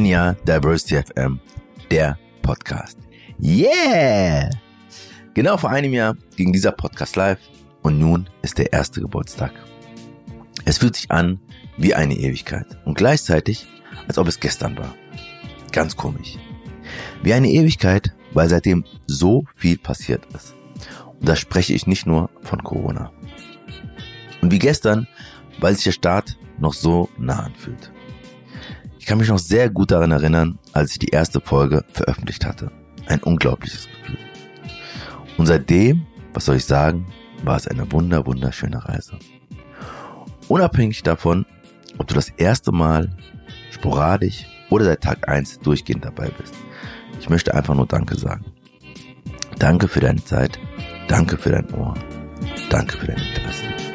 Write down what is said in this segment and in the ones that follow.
Ein Jahr Diversity FM, der Podcast. Yeah! Genau vor einem Jahr ging dieser Podcast live und nun ist der erste Geburtstag. Es fühlt sich an wie eine Ewigkeit und gleichzeitig, als ob es gestern war. Ganz komisch. Wie eine Ewigkeit, weil seitdem so viel passiert ist. Und da spreche ich nicht nur von Corona. Und wie gestern, weil sich der Start noch so nah anfühlt. Ich kann mich noch sehr gut daran erinnern, als ich die erste Folge veröffentlicht hatte. Ein unglaubliches Gefühl. Und seitdem, was soll ich sagen, war es eine wunder, wunderschöne Reise. Unabhängig davon, ob du das erste Mal sporadisch oder seit Tag eins durchgehend dabei bist. Ich möchte einfach nur Danke sagen. Danke für deine Zeit. Danke für dein Ohr. Danke für dein Interesse.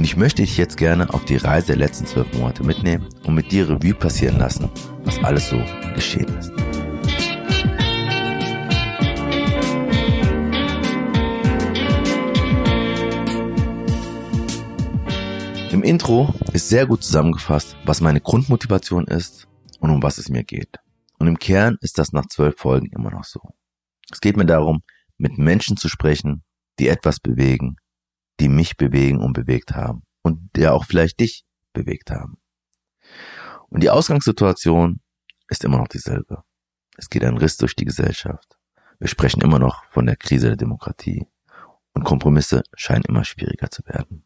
Und ich möchte dich jetzt gerne auf die Reise der letzten zwölf Monate mitnehmen und mit dir Revue passieren lassen, was alles so geschehen ist. Im Intro ist sehr gut zusammengefasst, was meine Grundmotivation ist und um was es mir geht. Und im Kern ist das nach zwölf Folgen immer noch so. Es geht mir darum, mit Menschen zu sprechen, die etwas bewegen, die mich bewegen und bewegt haben und der auch vielleicht dich bewegt haben. Und die Ausgangssituation ist immer noch dieselbe. Es geht ein Riss durch die Gesellschaft. Wir sprechen immer noch von der Krise der Demokratie und Kompromisse scheinen immer schwieriger zu werden.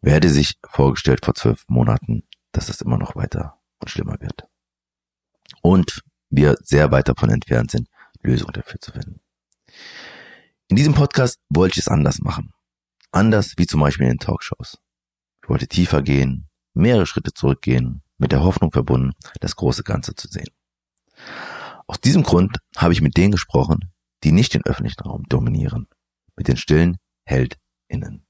Wer hätte sich vorgestellt vor zwölf Monaten, dass es immer noch weiter und schlimmer wird? Und wir sehr weit davon entfernt sind, Lösungen dafür zu finden. In diesem Podcast wollte ich es anders machen. Anders wie zum Beispiel in den Talkshows. Ich wollte tiefer gehen, mehrere Schritte zurückgehen, mit der Hoffnung verbunden, das große Ganze zu sehen. Aus diesem Grund habe ich mit denen gesprochen, die nicht den öffentlichen Raum dominieren, mit den stillen HeldInnen.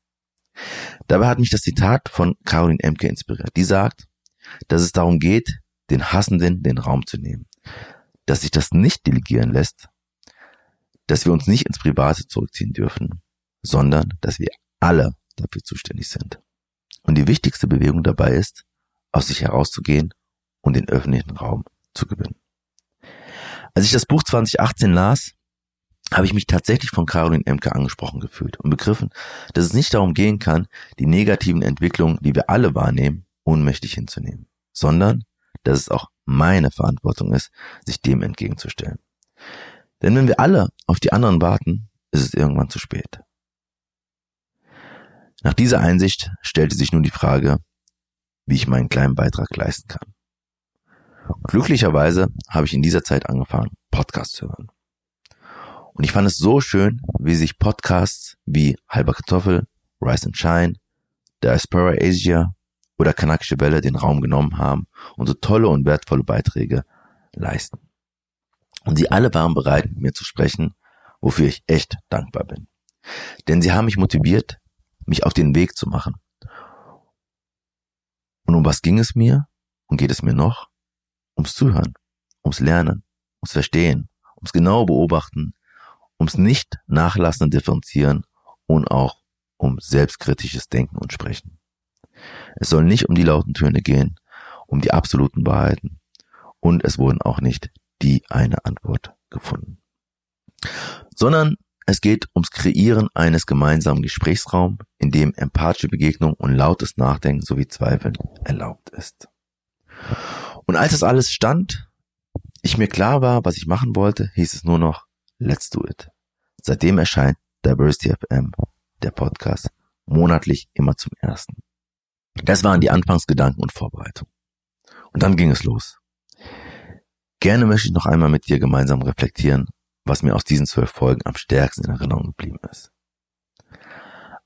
Dabei hat mich das Zitat von Caroline Emke inspiriert, die sagt, dass es darum geht, den Hassenden den Raum zu nehmen, dass sich das nicht delegieren lässt, dass wir uns nicht ins Private zurückziehen dürfen, sondern dass wir alle dafür zuständig sind. Und die wichtigste Bewegung dabei ist, aus sich herauszugehen und den öffentlichen Raum zu gewinnen. Als ich das Buch 2018 las, habe ich mich tatsächlich von Caroline Emke angesprochen gefühlt und begriffen, dass es nicht darum gehen kann, die negativen Entwicklungen, die wir alle wahrnehmen, ohnmächtig hinzunehmen, sondern dass es auch meine Verantwortung ist, sich dem entgegenzustellen. Denn wenn wir alle auf die anderen warten, ist es irgendwann zu spät. Nach dieser Einsicht stellte sich nun die Frage, wie ich meinen kleinen Beitrag leisten kann. Glücklicherweise habe ich in dieser Zeit angefangen, Podcasts zu hören. Und ich fand es so schön, wie sich Podcasts wie Halber Kartoffel, Rise and Shine, Diaspora Asia oder Kanakische Welle den Raum genommen haben und so tolle und wertvolle Beiträge leisten. Und sie alle waren bereit, mit mir zu sprechen, wofür ich echt dankbar bin. Denn sie haben mich motiviert, mich auf den Weg zu machen. Und um was ging es mir und geht es mir noch? Ums Zuhören, ums Lernen, ums Verstehen, ums genaue Beobachten, ums nicht nachlassen und differenzieren und auch um selbstkritisches Denken und Sprechen. Es soll nicht um die lauten Töne gehen, um die absoluten Wahrheiten und es wurden auch nicht die eine Antwort gefunden, sondern es geht ums Kreieren eines gemeinsamen Gesprächsraums, in dem empathische Begegnung und lautes Nachdenken sowie Zweifeln erlaubt ist. Und als das alles stand, ich mir klar war, was ich machen wollte, hieß es nur noch, let's do it. Seitdem erscheint Diversity FM, der Podcast, monatlich immer zum ersten. Das waren die Anfangsgedanken und Vorbereitungen. Und dann ging es los. Gerne möchte ich noch einmal mit dir gemeinsam reflektieren, was mir aus diesen zwölf Folgen am stärksten in Erinnerung geblieben ist.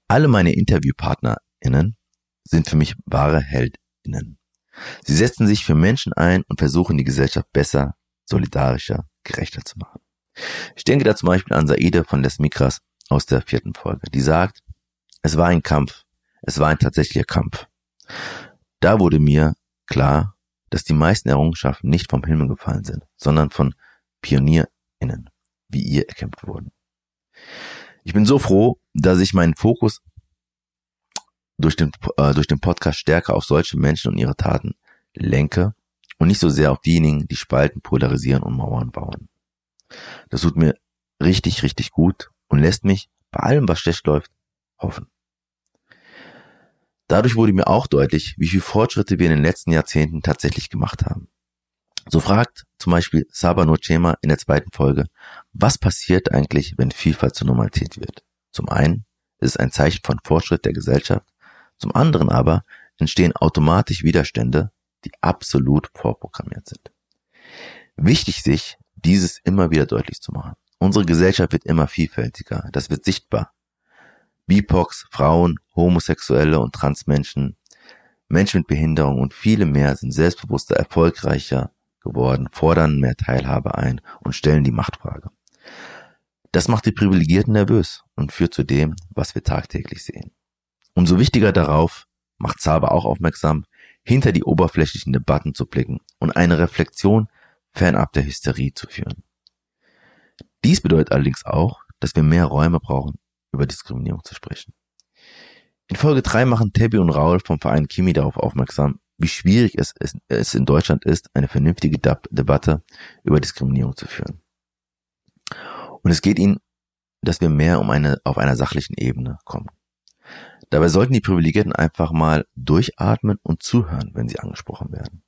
Alle meine InterviewpartnerInnen sind für mich wahre HeldInnen. Sie setzen sich für Menschen ein und versuchen die Gesellschaft besser, solidarischer, gerechter zu machen. Ich denke da zum Beispiel an Saide von Les Mikras aus der vierten Folge, die sagt, es war ein Kampf, es war ein tatsächlicher Kampf. Da wurde mir klar, dass die meisten Errungenschaften nicht vom Himmel gefallen sind, sondern von PionierInnen wie ihr erkämpft wurden. Ich bin so froh, dass ich meinen Fokus durch den, äh, durch den Podcast stärker auf solche Menschen und ihre Taten lenke und nicht so sehr auf diejenigen, die spalten, polarisieren und Mauern bauen. Das tut mir richtig, richtig gut und lässt mich bei allem, was schlecht läuft, hoffen. Dadurch wurde mir auch deutlich, wie viel Fortschritte wir in den letzten Jahrzehnten tatsächlich gemacht haben. So fragt zum Beispiel Saba Nochema in der zweiten Folge, was passiert eigentlich, wenn Vielfalt zur Normalität wird? Zum einen ist es ein Zeichen von Fortschritt der Gesellschaft, zum anderen aber entstehen automatisch Widerstände, die absolut vorprogrammiert sind. Wichtig sich, dieses immer wieder deutlich zu machen. Unsere Gesellschaft wird immer vielfältiger, das wird sichtbar. BIPOX, Frauen, Homosexuelle und Transmenschen, Menschen mit Behinderung und viele mehr sind selbstbewusster, erfolgreicher geworden, fordern mehr Teilhabe ein und stellen die Machtfrage. Das macht die Privilegierten nervös und führt zu dem, was wir tagtäglich sehen. Umso wichtiger darauf macht Zaber auch aufmerksam, hinter die oberflächlichen Debatten zu blicken und eine Reflexion fernab der Hysterie zu führen. Dies bedeutet allerdings auch, dass wir mehr Räume brauchen, über Diskriminierung zu sprechen. In Folge 3 machen Tabby und Raul vom Verein Kimi darauf aufmerksam, wie schwierig es, es in Deutschland ist, eine vernünftige Debatte über Diskriminierung zu führen. Und es geht ihnen, dass wir mehr um eine, auf einer sachlichen Ebene kommen. Dabei sollten die Privilegierten einfach mal durchatmen und zuhören, wenn sie angesprochen werden.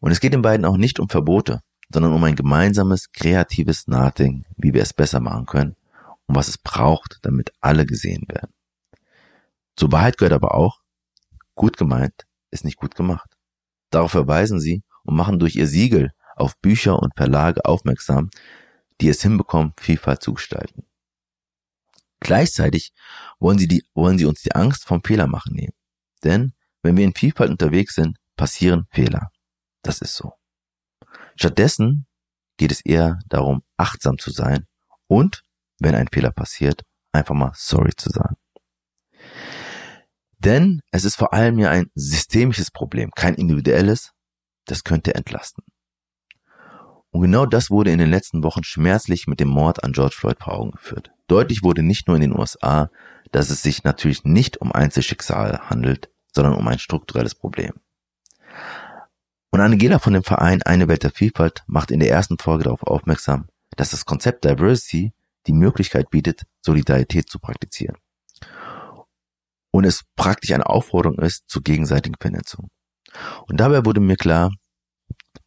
Und es geht den beiden auch nicht um Verbote, sondern um ein gemeinsames, kreatives Nachdenken, wie wir es besser machen können und was es braucht, damit alle gesehen werden. Zur Wahrheit gehört aber auch, gut gemeint ist nicht gut gemacht. Darauf verweisen sie und machen durch ihr Siegel auf Bücher und Verlage aufmerksam, die es hinbekommen, Vielfalt zu gestalten. Gleichzeitig wollen sie, die, wollen sie uns die Angst vom Fehlermachen nehmen. Denn wenn wir in Vielfalt unterwegs sind, passieren Fehler. Das ist so. Stattdessen geht es eher darum, achtsam zu sein und, wenn ein Fehler passiert, einfach mal sorry zu sagen. Denn es ist vor allem ja ein systemisches Problem, kein individuelles, das könnte entlasten. Und genau das wurde in den letzten Wochen schmerzlich mit dem Mord an George Floyd vor Augen geführt. Deutlich wurde nicht nur in den USA, dass es sich natürlich nicht um Einzelschicksale handelt, sondern um ein strukturelles Problem. Und Angela von dem Verein Eine Welt der Vielfalt macht in der ersten Folge darauf aufmerksam, dass das Konzept Diversity die Möglichkeit bietet, Solidarität zu praktizieren. Und es praktisch eine Aufforderung ist zur gegenseitigen Vernetzung. Und dabei wurde mir klar,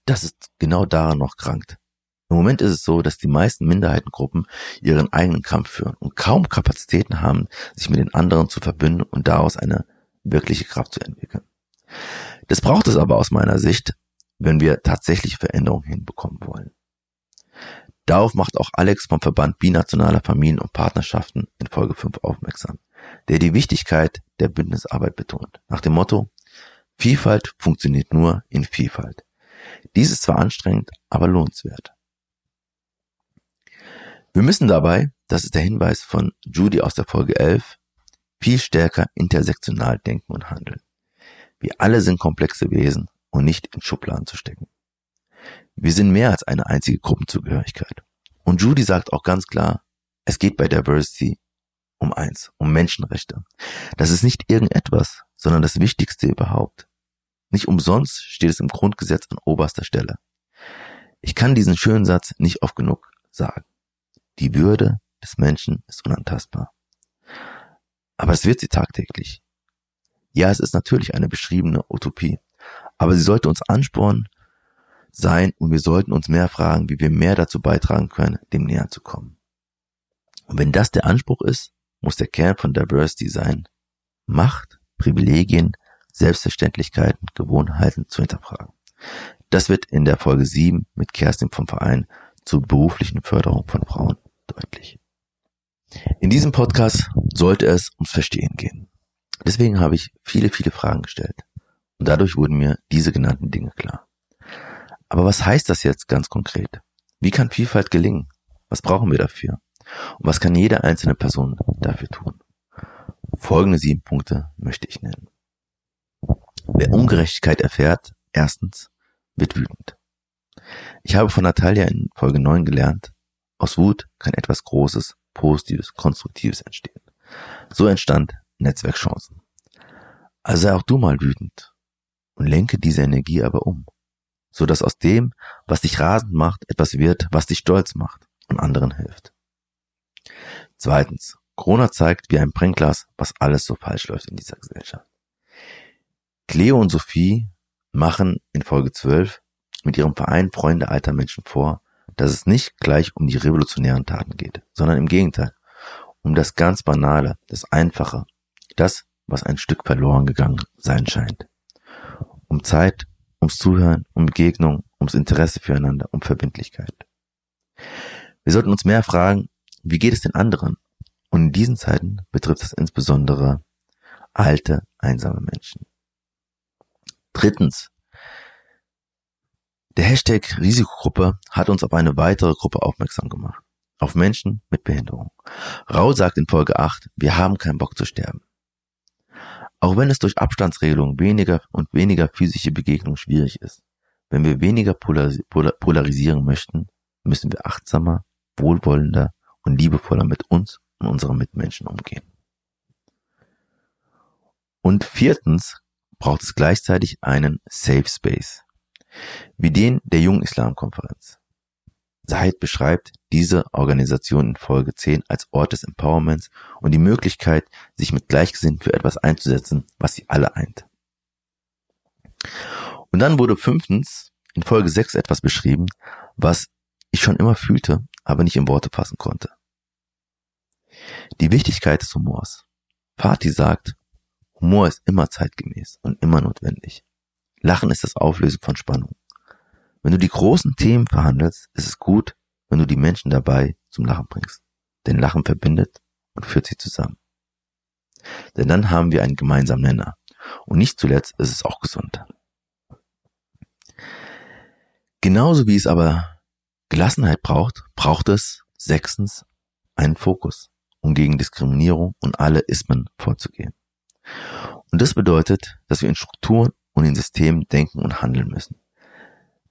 dass es genau daran noch krankt. Im Moment ist es so, dass die meisten Minderheitengruppen ihren eigenen Kampf führen und kaum Kapazitäten haben, sich mit den anderen zu verbünden und daraus eine wirkliche Kraft zu entwickeln. Das braucht es aber aus meiner Sicht, wenn wir tatsächlich Veränderungen hinbekommen wollen. Darauf macht auch Alex vom Verband Binationaler Familien und Partnerschaften in Folge 5 aufmerksam, der die Wichtigkeit der Bündnisarbeit betont. Nach dem Motto, Vielfalt funktioniert nur in Vielfalt. Dies ist zwar anstrengend, aber lohnenswert. Wir müssen dabei, das ist der Hinweis von Judy aus der Folge 11, viel stärker intersektional denken und handeln. Wir alle sind komplexe Wesen und nicht in Schubladen zu stecken. Wir sind mehr als eine einzige Gruppenzugehörigkeit. Und Judy sagt auch ganz klar, es geht bei Diversity um eins, um Menschenrechte. Das ist nicht irgendetwas, sondern das Wichtigste überhaupt. Nicht umsonst steht es im Grundgesetz an oberster Stelle. Ich kann diesen schönen Satz nicht oft genug sagen. Die Würde des Menschen ist unantastbar. Aber es wird sie tagtäglich. Ja, es ist natürlich eine beschriebene Utopie, aber sie sollte uns anspornen sein und wir sollten uns mehr fragen, wie wir mehr dazu beitragen können, dem näher zu kommen. Und wenn das der Anspruch ist, muss der Kern von Diversity sein, Macht, Privilegien, Selbstverständlichkeiten, Gewohnheiten zu hinterfragen. Das wird in der Folge 7 mit Kerstin vom Verein zur beruflichen Förderung von Frauen deutlich. In diesem Podcast sollte es ums Verstehen gehen. Deswegen habe ich viele, viele Fragen gestellt. Und dadurch wurden mir diese genannten Dinge klar. Aber was heißt das jetzt ganz konkret? Wie kann Vielfalt gelingen? Was brauchen wir dafür? Und was kann jede einzelne Person dafür tun? Folgende sieben Punkte möchte ich nennen. Wer Ungerechtigkeit erfährt, erstens, wird wütend. Ich habe von Natalia in Folge 9 gelernt, aus Wut kann etwas Großes, Positives, Konstruktives entstehen. So entstand Netzwerkchancen. Also sei auch du mal wütend und lenke diese Energie aber um. so dass aus dem, was dich rasend macht, etwas wird, was dich stolz macht und anderen hilft. Zweitens, Corona zeigt wie ein Brennglas, was alles so falsch läuft in dieser Gesellschaft. Cleo und Sophie machen in Folge 12 mit ihrem Verein Freunde alter Menschen vor, dass es nicht gleich um die revolutionären Taten geht, sondern im Gegenteil, um das ganz Banale, das Einfache, das, was ein Stück verloren gegangen sein scheint. Um Zeit, ums Zuhören, um Begegnung, ums Interesse füreinander, um Verbindlichkeit. Wir sollten uns mehr fragen, wie geht es den anderen? Und in diesen Zeiten betrifft es insbesondere alte, einsame Menschen. Drittens. Der Hashtag Risikogruppe hat uns auf eine weitere Gruppe aufmerksam gemacht. Auf Menschen mit Behinderung. Rau sagt in Folge 8, wir haben keinen Bock zu sterben. Auch wenn es durch Abstandsregelungen weniger und weniger physische Begegnung schwierig ist, wenn wir weniger polarisieren möchten, müssen wir achtsamer, wohlwollender und liebevoller mit uns und unseren Mitmenschen umgehen. Und viertens braucht es gleichzeitig einen Safe Space, wie den der Jungen Islam Konferenz. Said beschreibt diese Organisation in Folge 10 als Ort des Empowerments und die Möglichkeit, sich mit Gleichgesinnten für etwas einzusetzen, was sie alle eint. Und dann wurde fünftens in Folge 6 etwas beschrieben, was ich schon immer fühlte, aber nicht in Worte fassen konnte. Die Wichtigkeit des Humors. Fatih sagt, Humor ist immer zeitgemäß und immer notwendig. Lachen ist das Auflösen von Spannung. Wenn du die großen Themen verhandelst, ist es gut, wenn du die Menschen dabei zum Lachen bringst. Denn Lachen verbindet und führt sie zusammen. Denn dann haben wir einen gemeinsamen Nenner. Und nicht zuletzt ist es auch gesund. Genauso wie es aber Gelassenheit braucht, braucht es sechstens einen Fokus, um gegen Diskriminierung und alle Ismen vorzugehen. Und das bedeutet, dass wir in Strukturen und in Systemen denken und handeln müssen,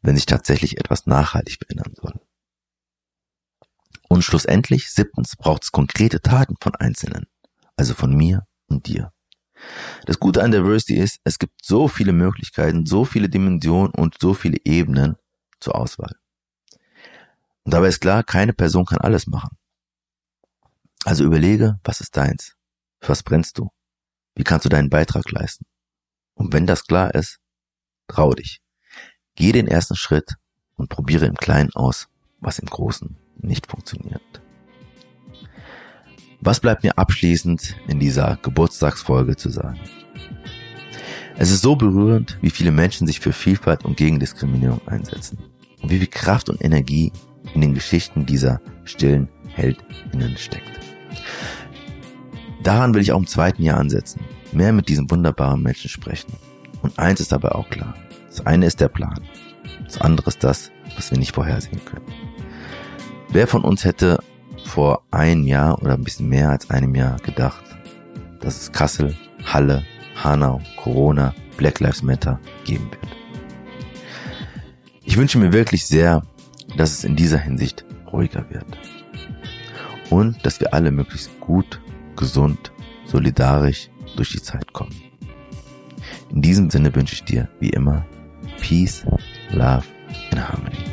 wenn sich tatsächlich etwas nachhaltig verändern soll. Und schlussendlich, siebtens, braucht es konkrete Taten von Einzelnen, also von mir und dir. Das Gute an Diversity ist, es gibt so viele Möglichkeiten, so viele Dimensionen und so viele Ebenen zur Auswahl. Und dabei ist klar, keine Person kann alles machen. Also überlege, was ist deins? Für was brennst du? Wie kannst du deinen Beitrag leisten? Und wenn das klar ist, trau dich. Geh den ersten Schritt und probiere im Kleinen aus, was im Großen nicht funktioniert. Was bleibt mir abschließend in dieser Geburtstagsfolge zu sagen? Es ist so berührend, wie viele Menschen sich für Vielfalt und gegen Diskriminierung einsetzen und wie viel Kraft und Energie in den Geschichten dieser stillen HeldInnen steckt. Daran will ich auch im zweiten Jahr ansetzen, mehr mit diesen wunderbaren Menschen sprechen. Und eins ist dabei auch klar. Das eine ist der Plan. Das andere ist das, was wir nicht vorhersehen können. Wer von uns hätte vor einem Jahr oder ein bisschen mehr als einem Jahr gedacht, dass es Kassel, Halle, Hanau, Corona, Black Lives Matter geben wird? Ich wünsche mir wirklich sehr, dass es in dieser Hinsicht ruhiger wird. Und dass wir alle möglichst gut, gesund, solidarisch durch die Zeit kommen. In diesem Sinne wünsche ich dir, wie immer, Peace, Love and Harmony.